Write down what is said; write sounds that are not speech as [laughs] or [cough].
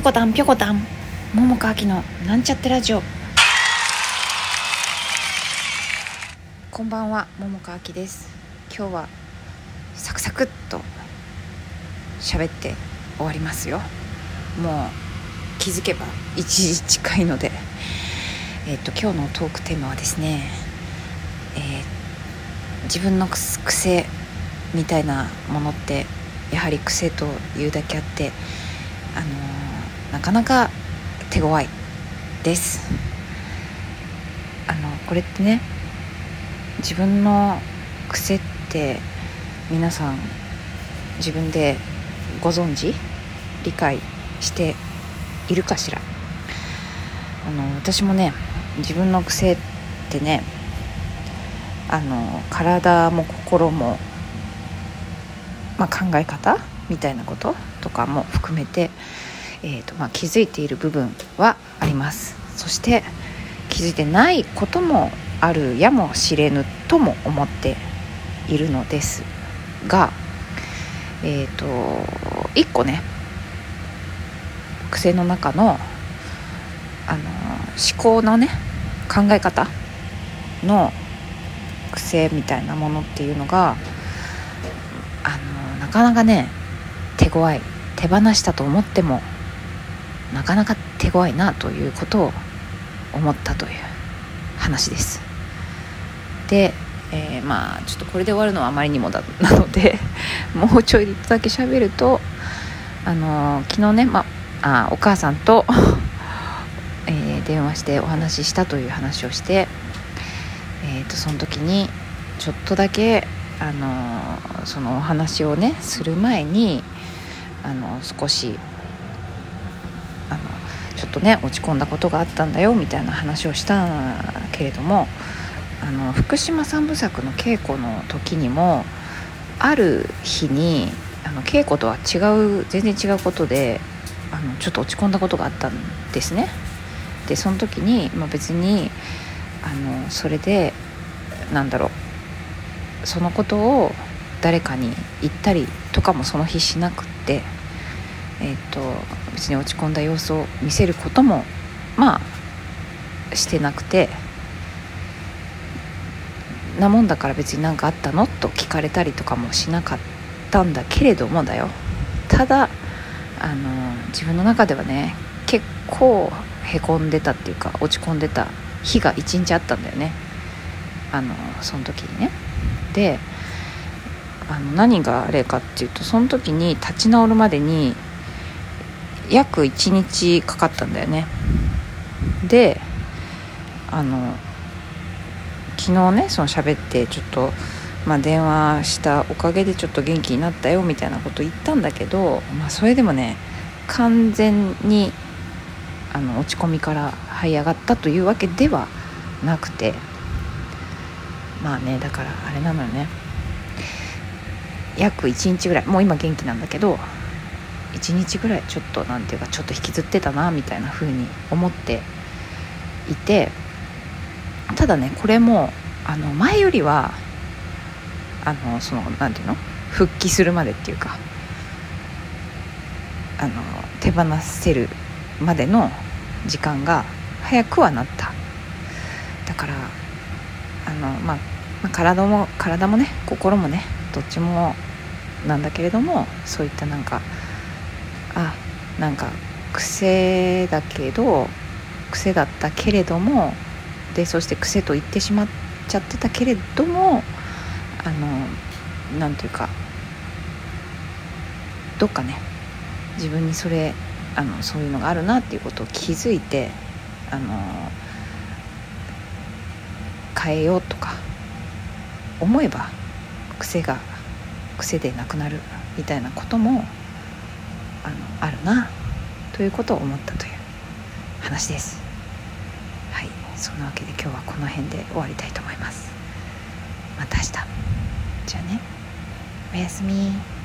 ぴょこたんぴょこたん桃川きのなんちゃってラジオ。こんばんは桃川きです。今日はサクサクっと喋って終わりますよ。もう気づけば1時近いので。えっ、と今日のトークテーマはですね、えー自分の癖みたいなものってやはり癖というだけあってあのーなかなか手強いです。あのこれってね自分の癖って皆さん自分でご存知理解しているかしら？あの私もね自分の癖ってねあの体も心も、まあ、考え方みたいなこととかも含めて、えーとまあ、気づいている部分はあります。そして気づいてないこともあるやもしれぬとも思っているのですがえっ、と1個ね癖の中のあの思考のね考え方の癖みたいなものっていうのがあのなかなかね手強い手放したと思ってもなかなか手強いなということを思ったという話です。で、えーまあちょっとこれで終わるのはあまりにもだなので [laughs] もうちょいだけ喋るとあの昨日ね、まあ、あお母さんと、[laughs] えー電話してお話ししたという話をして、えー、とその時にちょっとだけあのそのお話をねする前にあの少しあのちょっとね落ち込んだことがあったんだよみたいな話をしたけれどもあの福島三部作の稽古の時にもある日にあの稽古とは違う全然違うことであのちょっと落ち込んだことがあったんですね。でその時に、まあ、別にあのそれでなんだろうそのことを誰かに言ったりとかもその日しなくって、えー、と別に落ち込んだ様子を見せることもまあしてなくてなもんだから別に何かあったのと聞かれたりとかもしなかったんだけれどもだよ。ただあの自分の中ではね結構へこんでたっていうか落ち込んでた日が一日あったんだよね。あのその時にね。であの何があれかっていうとその時に立ち直るまでに約1日かかったんだよね。であの昨日ねその喋ってちょっと、まあ、電話したおかげでちょっと元気になったよみたいなこと言ったんだけど、まあ、それでもね完全にあの落ち込みから這い上がったというわけではなくてまあねだからあれなのよね。約1日ぐらいもう今元気なんだけど1日ぐらいちょっとなんていうかちょっと引きずってたなみたいな風に思っていてただねこれもあの前よりはあのそのなんていうの復帰するまでっていうかあの手放せるまでの時間が早くはなった。だからあの、まあ、まあ体も体もね心もねどっちもなんだけれどもそういったなんかあなんか癖だけど癖だったけれどもでそして癖と言ってしまっちゃってたけれどもあのなんていうかどっかね自分にそれあのそういうのがあるなっていうことを気づいてあの変えようとか思えば癖が癖でなくなるみたいなこともあのあるなということを思ったという話です。はいそんなわけで今日はこの辺で終わりたいと思います。また明日。じゃあね。おやすみ。